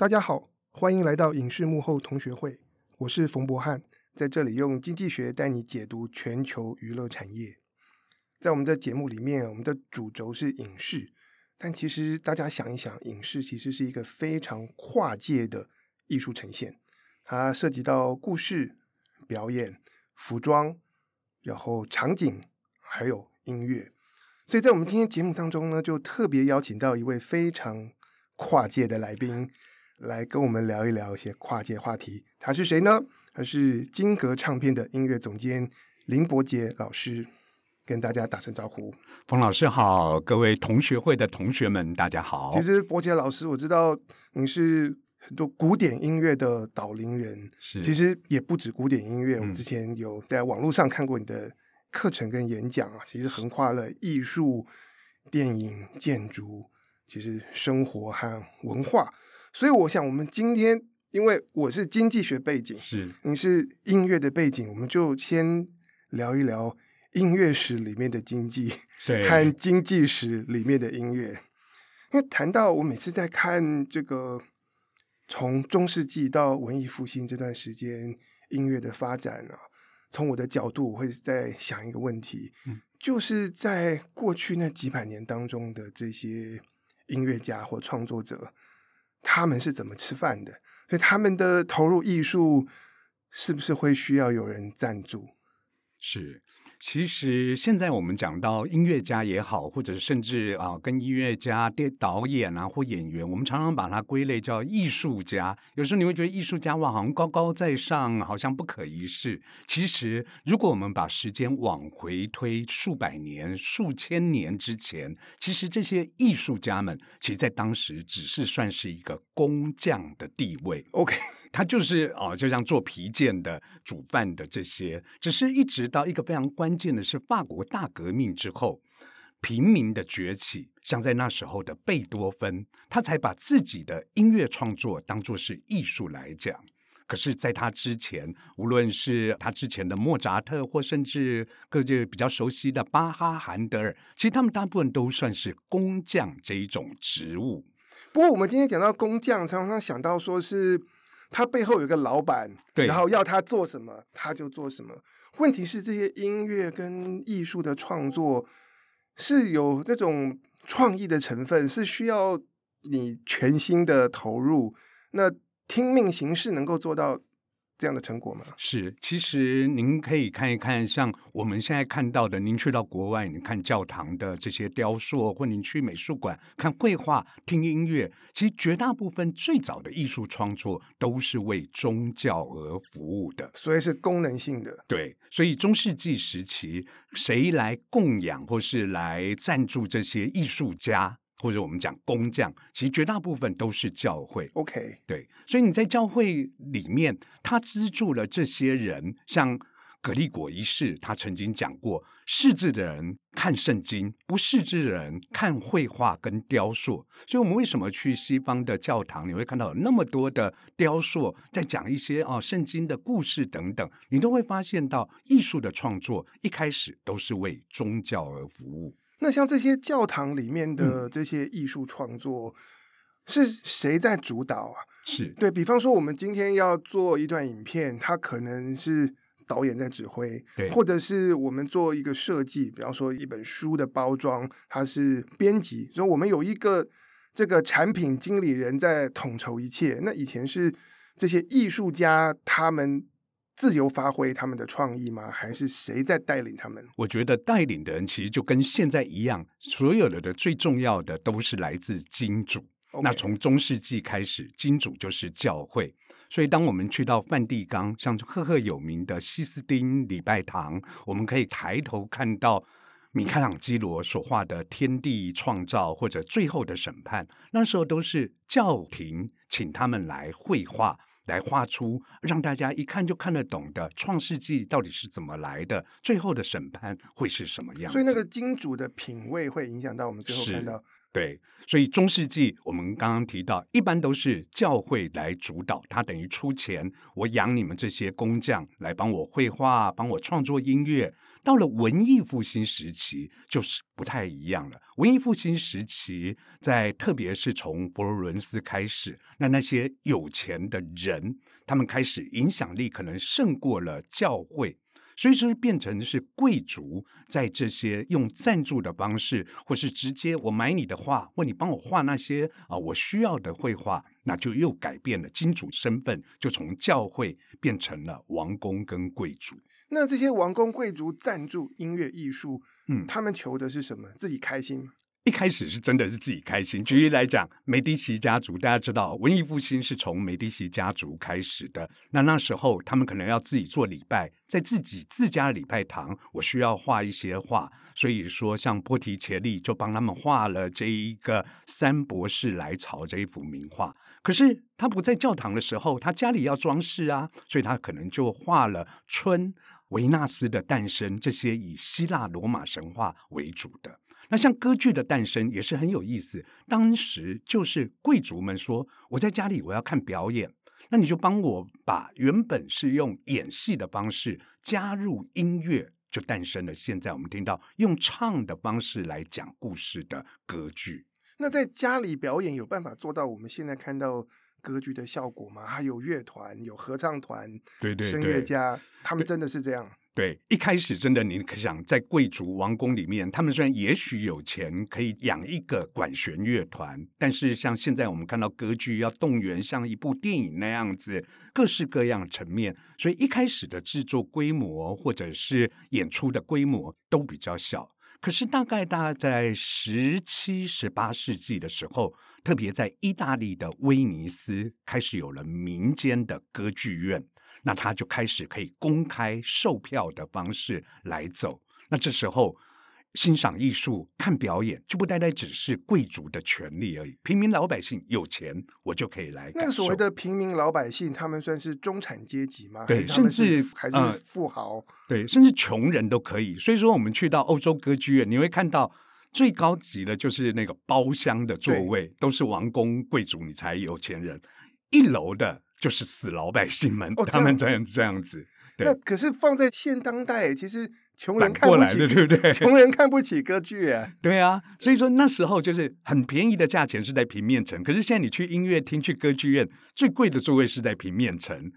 大家好，欢迎来到影视幕后同学会。我是冯博翰，在这里用经济学带你解读全球娱乐产业。在我们的节目里面，我们的主轴是影视，但其实大家想一想，影视其实是一个非常跨界的艺术呈现，它涉及到故事、表演、服装，然后场景，还有音乐。所以在我们今天节目当中呢，就特别邀请到一位非常跨界的来宾。来跟我们聊一聊一些跨界话题。他是谁呢？他是金格唱片的音乐总监林伯杰老师，跟大家打声招呼。冯老师好，各位同学会的同学们，大家好。其实伯杰老师，我知道你是很多古典音乐的导聆人，是。其实也不止古典音乐，嗯、我们之前有在网络上看过你的课程跟演讲啊，其实横跨了艺术、电影、建筑，其实生活和文化。所以我想，我们今天因为我是经济学背景，是你是音乐的背景，我们就先聊一聊音乐史里面的经济和经济史里面的音乐。因为谈到我每次在看这个从中世纪到文艺复兴这段时间音乐的发展啊，从我的角度，我会在想一个问题，嗯，就是在过去那几百年当中的这些音乐家或创作者。他们是怎么吃饭的？所以他们的投入艺术是不是会需要有人赞助？是。其实现在我们讲到音乐家也好，或者是甚至啊，跟音乐家、电导演啊或演员，我们常常把它归类叫艺术家。有时候你会觉得艺术家哇，好像高高在上，好像不可一世。其实，如果我们把时间往回推数百年、数千年之前，其实这些艺术家们，其实在当时只是算是一个工匠的地位。OK。他就是哦，就像做皮件的、煮饭的这些，只是一直到一个非常关键的是法国大革命之后，平民的崛起，像在那时候的贝多芬，他才把自己的音乐创作当作是艺术来讲。可是，在他之前，无论是他之前的莫扎特，或甚至各界比较熟悉的巴哈、韩德尔，其实他们大部分都算是工匠这一种职务。不过，我们今天讲到工匠，常常想到说是。他背后有个老板，对，然后要他做什么，他就做什么。问题是，这些音乐跟艺术的创作是有这种创意的成分，是需要你全心的投入。那听命行事能够做到这样的成果吗？是，其实您可以看一看，像我们现在看到的，您去到国外，你看教堂的这些雕塑，或您去美术馆看绘画、听音乐，其实绝大部分最早的艺术创作都是为宗教而服务的，所以是功能性的。对，所以中世纪时期，谁来供养或是来赞助这些艺术家？或者我们讲工匠，其实绝大部分都是教会。OK，对，所以你在教会里面，他资助了这些人。像葛利果一世，他曾经讲过：识字的人看圣经，不识字的人看绘画跟雕塑。所以，我们为什么去西方的教堂，你会看到有那么多的雕塑，在讲一些哦圣经的故事等等，你都会发现到艺术的创作一开始都是为宗教而服务。那像这些教堂里面的这些艺术创作，是谁在主导啊？是对，比方说，我们今天要做一段影片，它可能是导演在指挥，对，或者是我们做一个设计，比方说一本书的包装，它是编辑，所以我们有一个这个产品经理人在统筹一切。那以前是这些艺术家他们。自由发挥他们的创意吗？还是谁在带领他们？我觉得带领的人其实就跟现在一样，所有的的最重要的都是来自金主。那从中世纪开始，金主就是教会。所以当我们去到梵蒂冈，像赫赫有名的西斯丁礼拜堂，我们可以抬头看到米开朗基罗所画的《天地创造》或者《最后的审判》，那时候都是教廷请他们来绘画。来画出让大家一看就看得懂的《创世纪》到底是怎么来的，最后的审判会是什么样？所以那个金主的品味会影响到我们最后看到对，所以中世纪我们刚刚提到，一般都是教会来主导，他等于出钱，我养你们这些工匠来帮我绘画，帮我创作音乐。到了文艺复兴时期，就是不太一样了。文艺复兴时期，在特别是从佛罗伦斯开始，那那些有钱的人，他们开始影响力可能胜过了教会。所以说，变成是贵族在这些用赞助的方式，或是直接我买你的画，或你帮我画那些啊我需要的绘画，那就又改变了金主身份，就从教会变成了王公跟贵族。那这些王公贵族赞助音乐艺术，嗯，他们求的是什么？自己开心？一开始是真的是自己开心。举例来讲，梅迪奇家族，大家知道文艺复兴是从梅迪奇家族开始的。那那时候他们可能要自己做礼拜，在自己自家礼拜堂，我需要画一些画，所以说像波提切利就帮他们画了这一个三博士来朝这一幅名画。可是他不在教堂的时候，他家里要装饰啊，所以他可能就画了春、维纳斯的诞生这些以希腊罗马神话为主的。那像歌剧的诞生也是很有意思，当时就是贵族们说，我在家里我要看表演，那你就帮我把原本是用演戏的方式加入音乐，就诞生了现在我们听到用唱的方式来讲故事的歌剧。那在家里表演有办法做到我们现在看到歌剧的效果嘛？还有乐团、有合唱团、对对对，声乐家，他们真的是这样？对，一开始真的，你可想在贵族王宫里面，他们虽然也许有钱可以养一个管弦乐团，但是像现在我们看到歌剧要动员像一部电影那样子，各式各样层面，所以一开始的制作规模或者是演出的规模都比较小。可是大概大概在十七、十八世纪的时候，特别在意大利的威尼斯开始有了民间的歌剧院。那他就开始可以公开售票的方式来走。那这时候欣赏艺术、看表演，就不单单只是贵族的权利而已。平民老百姓有钱，我就可以来。那所谓的平民老百姓，他们算是中产阶级吗？对，甚至还是富豪、呃。对，甚至穷人都可以。所以说，我们去到欧洲歌剧院，你会看到最高级的就是那个包厢的座位，都是王公贵族，你才有钱人。一楼的。就是死老百姓们，哦、他们这样这样子。对，那可是放在现当代，其实穷人看不起，对不对？穷人看不起歌剧啊。对啊，所以说那时候就是很便宜的价钱是在平面层，可是现在你去音乐厅、去歌剧院，最贵的座位是在平面层。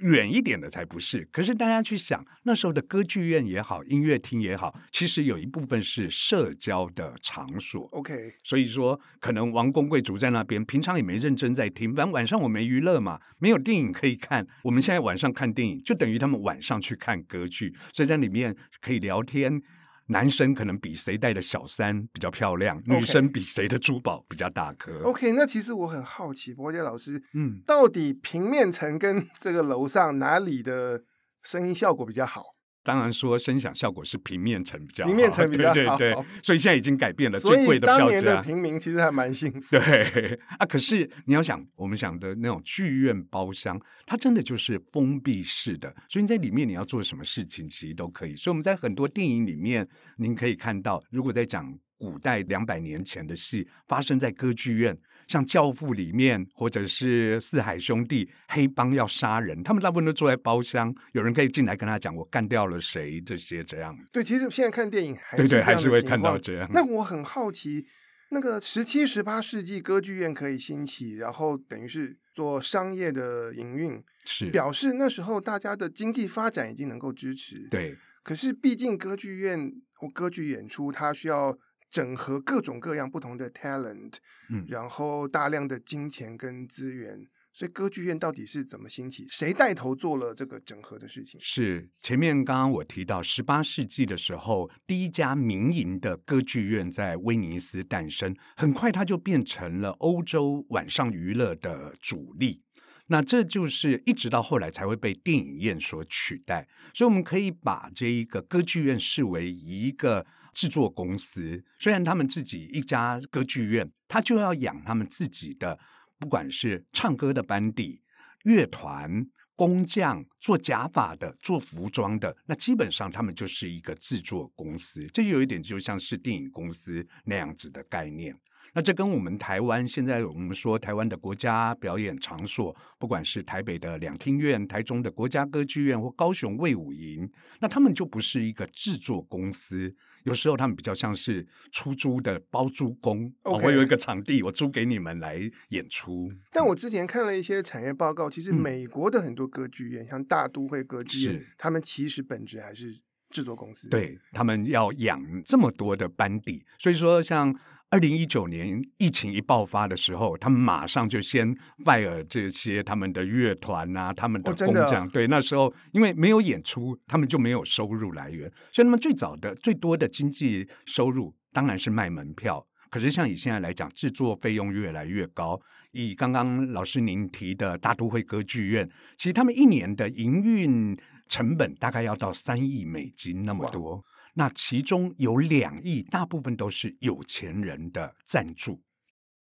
远一点的才不是。可是大家去想，那时候的歌剧院也好，音乐厅也好，其实有一部分是社交的场所。OK，所以说可能王公贵族在那边，平常也没认真在听。反正晚上我没娱乐嘛，没有电影可以看。我们现在晚上看电影，就等于他们晚上去看歌剧，所以在里面可以聊天。男生可能比谁带的小三比较漂亮.女生比谁的珠宝比较大颗。OK，那其实我很好奇，柏杰老师，嗯，到底平面层跟这个楼上哪里的声音效果比较好？当然说声响效果是平面层比较好，平面层比较好，对对对，所以现在已经改变了，最贵的票价。当年的平民其实还蛮幸福。对 啊，可是你要想，我们想的那种剧院包厢，它真的就是封闭式的，所以你在里面你要做什么事情，其实都可以。所以我们在很多电影里面，您可以看到，如果在讲。古代两百年前的戏发生在歌剧院，像《教父》里面，或者是《四海兄弟》，黑帮要杀人，他们大部分都坐在包厢，有人可以进来跟他讲我干掉了谁，这些这样。对，其实现在看电影还是对对，还是会看到这样。那我很好奇，那个十七、十八世纪歌剧院可以兴起，然后等于是做商业的营运，是表示那时候大家的经济发展已经能够支持。对，可是毕竟歌剧院或歌剧演出，它需要。整合各种各样不同的 talent，嗯，然后大量的金钱跟资源，所以歌剧院到底是怎么兴起？谁带头做了这个整合的事情？是前面刚刚我提到，十八世纪的时候，第一家民营的歌剧院在威尼斯诞生，很快它就变成了欧洲晚上娱乐的主力。那这就是一直到后来才会被电影院所取代。所以我们可以把这一个歌剧院视为一个。制作公司虽然他们自己一家歌剧院，他就要养他们自己的，不管是唱歌的班底、乐团、工匠、做假发的、做服装的，那基本上他们就是一个制作公司。这有一点就像是电影公司那样子的概念。那这跟我们台湾现在我们说台湾的国家表演场所，不管是台北的两厅院、台中的国家歌剧院或高雄卫武营，那他们就不是一个制作公司。有时候他们比较像是出租的包租公，Okay. 我有一个场地，我租给你们来演出。但我之前看了一些产业报告，其实美国的很多歌剧院，嗯、像大都会歌剧院，他们其实本质还是制作公司。对，他们要养这么多的班底，所以说像。二零一九年疫情一爆发的时候，他们马上就先 fire 这些他们的乐团啊，他们的工匠。哦、对，那时候因为没有演出，他们就没有收入来源，所以他们最早的最多的经济收入当然是卖门票。可是像以现在来讲，制作费用越来越高。以刚刚老师您提的大都会歌剧院，其实他们一年的营运成本大概要到三亿美金那么多。那其中有两亿，大部分都是有钱人的赞助，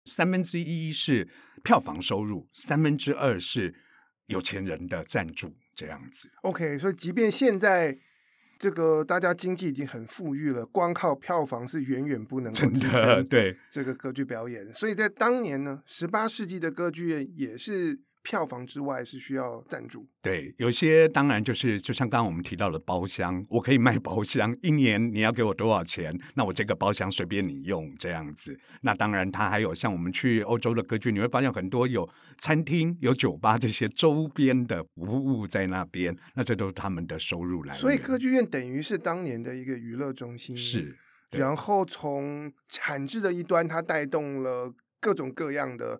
三分之一是票房收入，三分之二是有钱人的赞助，这样子。OK，所以即便现在这个大家经济已经很富裕了，光靠票房是远远不能够支撑对这个歌剧表演。所以在当年呢，十八世纪的歌剧院也是。票房之外是需要赞助，对，有些当然就是就像刚刚我们提到的包厢，我可以卖包厢，一年你要给我多少钱？那我这个包厢随便你用这样子。那当然，它还有像我们去欧洲的歌剧，你会发现很多有餐厅、有酒吧这些周边的服务在那边，那这都是他们的收入来源。所以歌剧院等于是当年的一个娱乐中心，是。然后从产制的一端，它带动了各种各样的。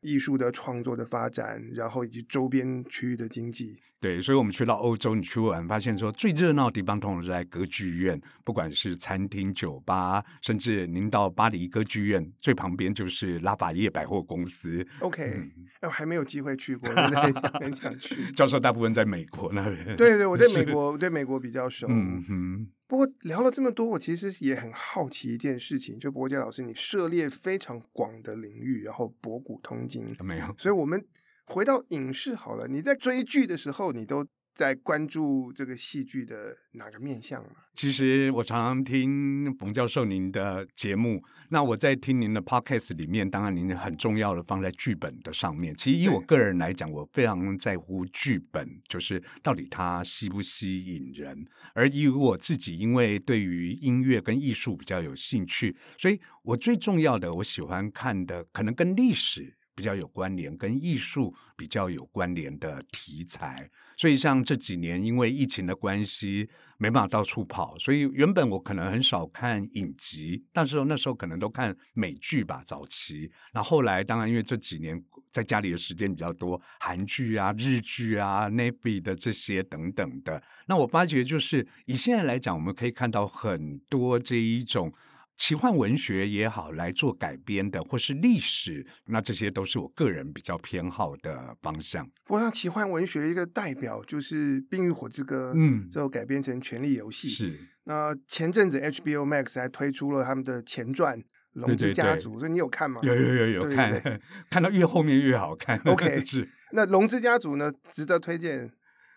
艺术的创作的发展，然后以及周边区域的经济。对，所以我们去到欧洲，你去玩，发现说最热闹的地方通常是在歌剧院，不管是餐厅、酒吧，甚至您到巴黎歌剧院最旁边就是拉法叶百货公司。OK，哎、嗯，我还没有机会去过，真的很想去。教授大部分在美国那边。对对，我对美国，我对美国比较熟。嗯哼。不过聊了这么多，我其实也很好奇一件事情，就博杰老师，你涉猎非常广的领域，然后博古通今，没有？所以我们回到影视好了，你在追剧的时候，你都在关注这个戏剧的哪个面向啊？其实我常常听冯教授您的节目，那我在听您的 podcast 里面，当然您很重要的放在剧本的上面。其实以我个人来讲，我非常在乎剧本，就是到底它吸不吸引人。而以我自己，因为对于音乐跟艺术比较有兴趣，所以我最重要的，我喜欢看的可能跟历史。比较有关联，跟艺术比较有关联的题材，所以像这几年因为疫情的关系，没办法到处跑，所以原本我可能很少看影集，但是那时候可能都看美剧吧，早期。那后来当然因为这几年在家里的时间比较多，韩剧啊、日剧啊、Netflix 的这些等等的，那我发觉就是以现在来讲，我们可以看到很多这一种。奇幻文学也好，来做改编的，或是历史，那这些都是我个人比较偏好的方向。我想，奇幻文学一个代表就是《冰与火之歌》，嗯，之后改编成《权力游戏》。是。那前阵子 HBO Max 还推出了他们的前传《龙之家族》，所以你有看吗？有有有有看，看到越后面越好看。OK，是。那《龙之家族》呢，值得推荐。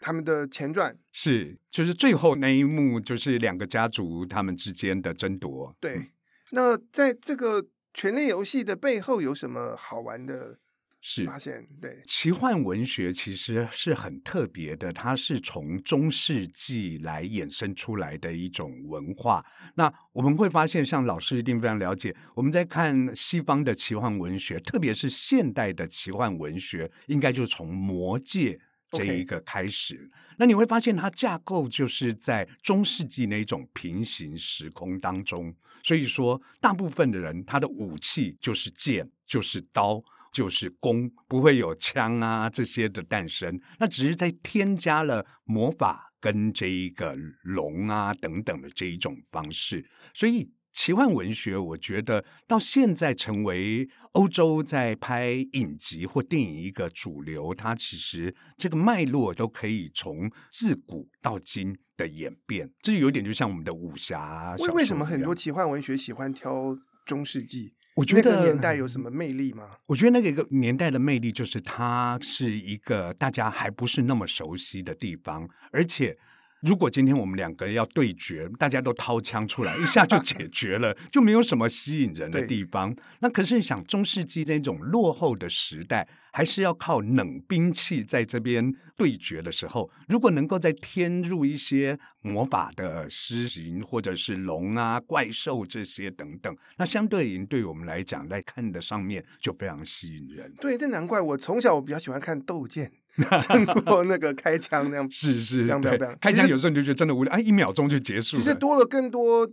他们的前传是，就是最后那一幕，就是两个家族他们之间的争夺。对，嗯、那在这个权力游戏的背后有什么好玩的是发现？是对，奇幻文学其实是很特别的，它是从中世纪来衍生出来的一种文化。那我们会发现，像老师一定非常了解，我们在看西方的奇幻文学，特别是现代的奇幻文学，应该就从魔戒。这一个开始。那你会发现它架构就是在中世纪那种平行时空当中，所以说大部分的人他的武器就是剑，就是刀，就是弓，不会有枪啊这些的诞生，那只是在添加了魔法跟这一个龙啊等等的这一种方式，所以。奇幻文学，我觉得到现在成为欧洲在拍影集或电影一个主流，它其实这个脉络都可以从自古到今的演变，这有点就像我们的武侠。为为什么很多奇幻文学喜欢挑中世纪？我觉得那个年代有什么魅力吗？我觉得那个一个年代的魅力就是它是一个大家还不是那么熟悉的地方，而且。如果今天我们两个要对决，大家都掏枪出来，一下就解决了，就没有什么吸引人的地方。那可是想中世纪那种落后的时代，还是要靠冷兵器在这边对决的时候，如果能够再添入一些魔法的施行，或者是龙啊、怪兽这些等等，那相对于对我们来讲，在看的上面就非常吸引人。对，这难怪我从小我比较喜欢看斗剑。胜过那个开枪那样，是是，这样这样这样。开枪有时候你就觉得真的无聊，哎，一秒钟就结束了。其实多了更多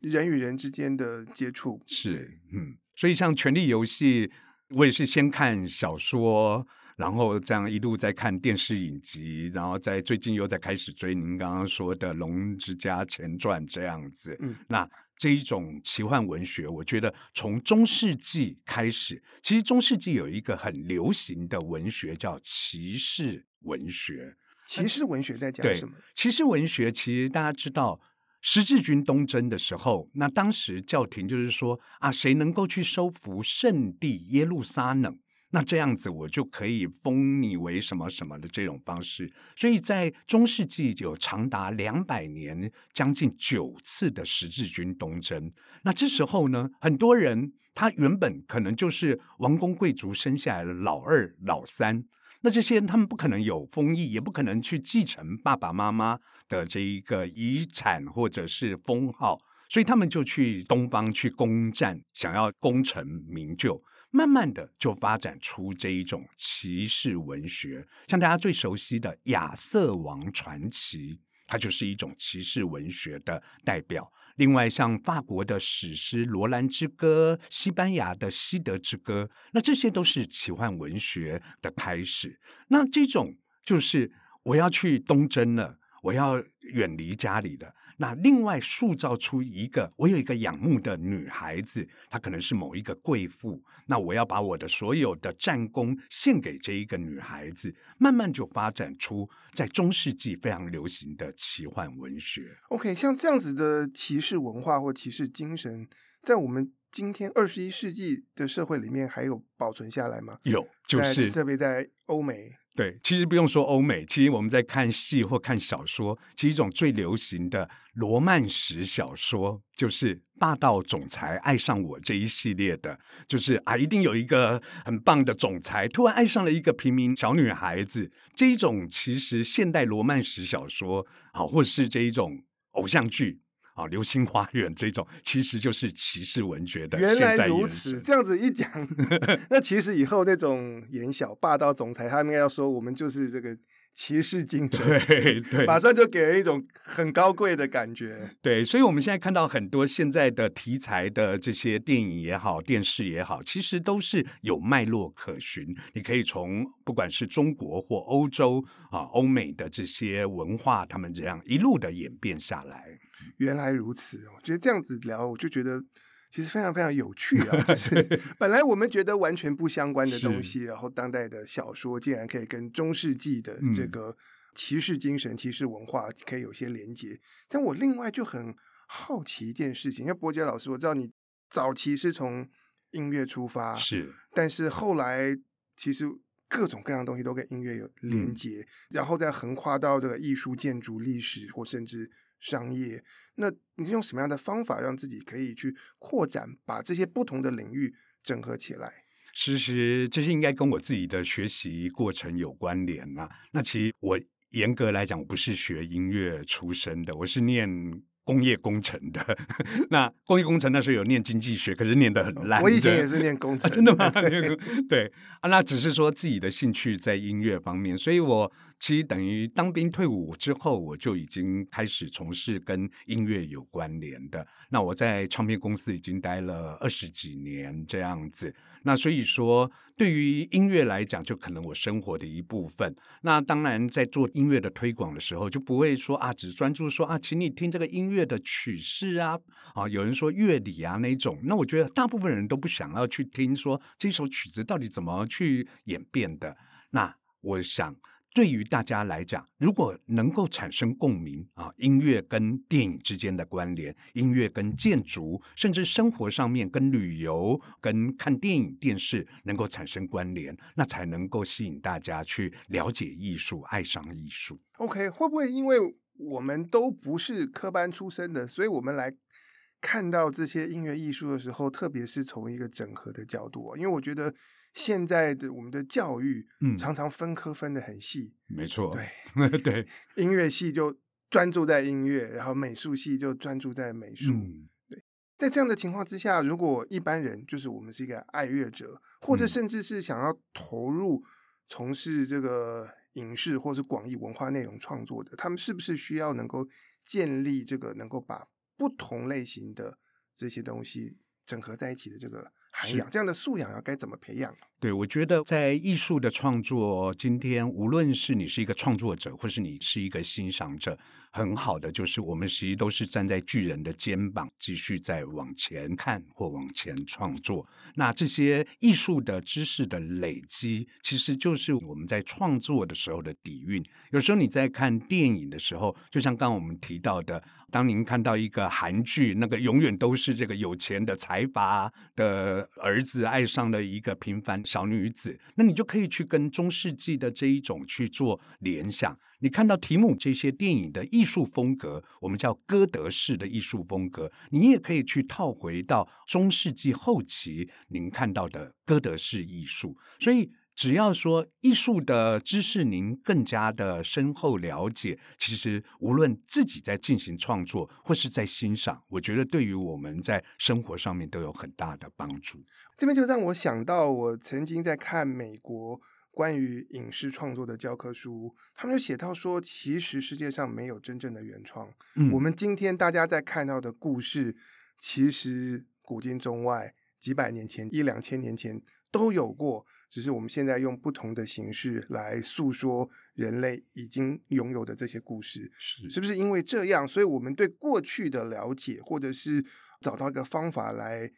人与人之间的接触。是，嗯，所以像《权力游戏》，我也是先看小说，然后这样一路在看电视影集，然后在最近又在开始追您刚刚说的《龙之家前传》这样子。嗯，那。这一种奇幻文学，我觉得从中世纪开始，其实中世纪有一个很流行的文学叫骑士文学。骑士文学在讲什么？骑士文学其实大家知道，十字军东征的时候，那当时教廷就是说啊，谁能够去收复圣地耶路撒冷？那这样子，我就可以封你为什么什么的这种方式，所以在中世纪有长达两百年，将近九次的十字军东征。那这时候呢，很多人他原本可能就是王公贵族生下来的老二、老三，那这些人他们不可能有封邑，也不可能去继承爸爸妈妈的这一个遗产或者是封号，所以他们就去东方去攻占，想要功成名就。慢慢的就发展出这一种骑士文学，像大家最熟悉的《亚瑟王传奇》，它就是一种骑士文学的代表。另外，像法国的史诗《罗兰之歌》，西班牙的《西德之歌》，那这些都是奇幻文学的开始。那这种就是我要去东征了，我要远离家里了。那另外塑造出一个，我有一个仰慕的女孩子，她可能是某一个贵妇。那我要把我的所有的战功献给这一个女孩子，慢慢就发展出在中世纪非常流行的奇幻文学。OK，像这样子的骑士文化或骑士精神，在我们今天二十一世纪的社会里面还有保存下来吗？有，就是特别在欧美。对，其实不用说欧美，其实我们在看戏或看小说，其实一种最流行的罗曼史小说，就是霸道总裁爱上我这一系列的，就是啊，一定有一个很棒的总裁突然爱上了一个平民小女孩子，这一种其实现代罗曼史小说啊，或是这一种偶像剧。啊，《流星花园》这种其实就是骑士文学的。原来如此，这样子一讲，那其实以后那种言小霸道总裁，他们应该要说我们就是这个骑士精神，对对，马上就给人一种很高贵的感觉。对，所以我们现在看到很多现在的题材的这些电影也好，电视也好，其实都是有脉络可循。你可以从不管是中国或欧洲啊、欧美的这些文化，他们这样一路的演变下来。原来如此，我觉得这样子聊，我就觉得其实非常非常有趣啊！就是本来我们觉得完全不相关的东西，然后当代的小说竟然可以跟中世纪的这个骑士精神、骑士文化可以有些连接。但我另外就很好奇一件事情，因为伯杰老师，我知道你早期是从音乐出发，是，但是后来其实各种各样的东西都跟音乐有连接，嗯、然后再横跨到这个艺术、建筑、历史，或甚至。商业，那你是用什么样的方法让自己可以去扩展，把这些不同的领域整合起来？其实这些应该跟我自己的学习过程有关联呐。那其实我严格来讲，我不是学音乐出身的，我是念。工业工程的，那工业工程那时候有念经济学，可是念得很烂。我以前也是念工程，啊，真的吗？对啊，那只是说自己的兴趣在音乐方面，所以我其实等于当兵退伍之后，我就已经开始从事跟音乐有关联的。那我在唱片公司已经待了二十几年这样子。那所以说，对于音乐来讲，就可能我生活的一部分。那当然，在做音乐的推广的时候，就不会说啊，只专注说啊，请你听这个音乐的曲式啊，啊，有人说乐理啊那种。那我觉得大部分人都不想要去听说这首曲子到底怎么去演变的。那我想。对于大家来讲，如果能够产生共鸣啊，音乐跟电影之间的关联，音乐跟建筑，甚至生活上面跟旅游、跟看电影、电视能够产生关联，那才能够吸引大家去了解艺术、爱上艺术。OK，会不会因为我们都不是科班出身的，所以我们来看到这些音乐艺术的时候，特别是从一个整合的角度，啊因为我觉得现在的我们的教育，嗯，常常分科分的很细，没错，对。对，音乐系就专注在音乐，然后美术系就专注在美术，嗯，对，在这样的情况之下，如果一般人就是我们是一个爱乐者，或者甚至是想要投入从事这个。影视或是广义文化内容创作的，他们是不是需要能够建立这个能够把不同类型的这些东西整合在一起的这个涵养？这样的素养要该怎么培养？对，我觉得在艺术的创作，今天无论是你是一个创作者，或是你是一个欣赏者。很好的，就是我们其实都是站在巨人的肩膀，继续在往前看或往前创作。那这些艺术的知识的累积，其实就是我们在创作的时候的底蕴。有时候你在看电影的时候，就像刚刚我们提到的，当您看到一个韩剧，那个永远都是这个有钱的财阀的儿子爱上了一个平凡小女子，那你就可以去跟中世纪的这一种去做联想。你看到提姆这些电影的艺术风格，我们叫哥德式的艺术风格，你也可以去套回到中世纪后期您看到的哥德式艺术。所以，只要说艺术的知识您更加的深厚了解，其实无论自己在进行创作或是在欣赏，我觉得对于我们在生活上面都有很大的帮助。这边就让我想到，我曾经在看美国。关于影视创作的教科书，他们就写到说，其实世界上没有真正的原创。嗯，我们今天大家在看到的故事，其实古今中外几百年前、一两千年前都有过，只是我们现在用不同的形式来诉说人类已经拥有的这些故事。是，是不是因为这样，所以我们对过去的了解，或者是找到一个方法来？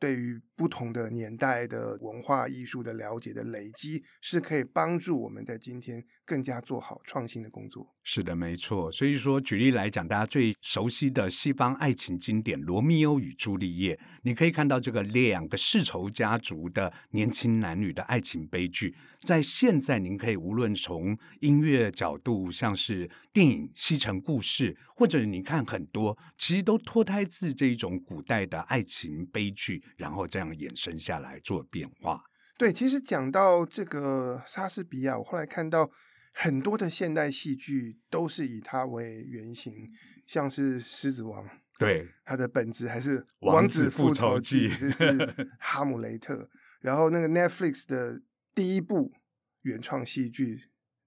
对于不同的年代的文化艺术的了解的累积，是可以帮助我们在今天更加做好创新的工作。是的，没错。所以说，举例来讲，大家最熟悉的西方爱情经典《罗密欧与朱丽叶》，你可以看到这个两个世仇家族的年轻男女的爱情悲剧，在现在您可以无论从音乐角度，像是电影《西城故事》，或者你看很多，其实都脱胎自这一种古代的爱情悲剧。然后这样衍生下来做变化。对，其实讲到这个莎士比亚，我后来看到很多的现代戏剧都是以他为原型，像是《狮子王》，对，它的本质还是《王子复仇记》，就是《哈姆雷特》。然后那个 Netflix 的第一部原创戏剧《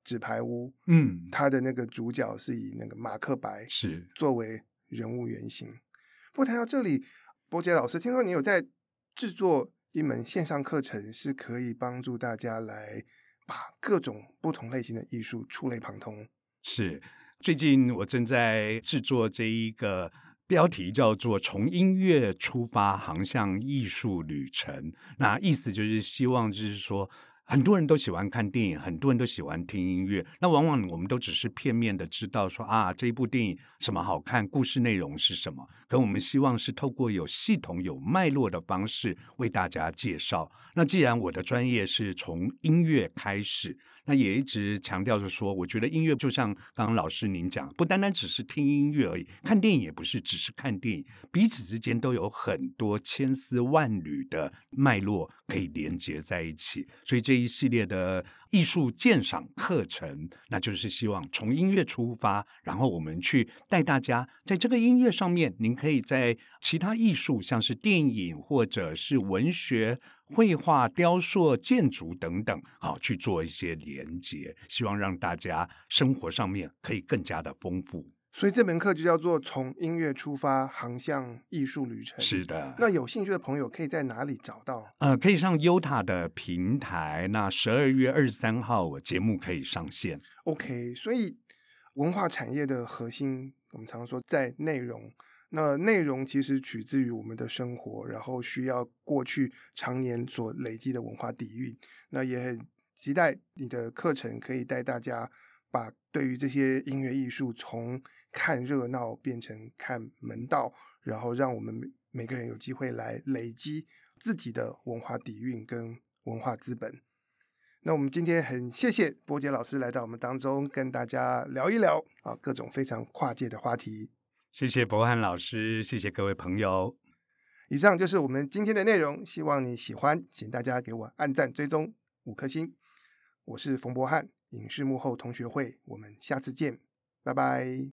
纸牌屋》，嗯，它的那个主角是以那个马克白是作为人物原型。不过谈到这里。波杰老师，听说你有在制作一门线上课程，是可以帮助大家来把各种不同类型的艺术触类旁通。是，最近我正在制作这一个标题叫做“从音乐出发，航向艺术旅程”。那意思就是希望，就是说。很多人都喜欢看电影，很多人都喜欢听音乐。那往往我们都只是片面的知道说啊，这一部电影什么好看，故事内容是什么。可我们希望是透过有系统、有脉络的方式为大家介绍。那既然我的专业是从音乐开始。那也一直强调着说，我觉得音乐就像刚刚老师您讲，不单单只是听音乐而已，看电影也不是只是看电影，彼此之间都有很多千丝万缕的脉络可以连接在一起。所以这一系列的艺术鉴赏课程，那就是希望从音乐出发，然后我们去带大家在这个音乐上面，您可以在其他艺术，像是电影或者是文学。绘画、雕塑、建筑等等，好去做一些连接，希望让大家生活上面可以更加的丰富。所以这门课就叫做“从音乐出发，航向艺术旅程”。是的。那有兴趣的朋友可以在哪里找到？呃，可以上 Yotta 的平台。那十二月二十三号，我节目可以上线。OK，所以文化产业的核心，我们常说在内容。那内容其实取自于我们的生活，然后需要过去常年所累积的文化底蕴。那也很期待你的课程可以带大家把对于这些音乐艺术从看热闹变成看门道，然后让我们每个人有机会来累积自己的文化底蕴跟文化资本。那我们今天很谢谢波杰老师来到我们当中，跟大家聊一聊啊各种非常跨界的话题。谢谢博翰老师，谢谢各位朋友。以上就是我们今天的内容，希望你喜欢，请大家给我按赞、追踪五颗星。我是冯博翰，影视幕后同学会，我们下次见，拜拜。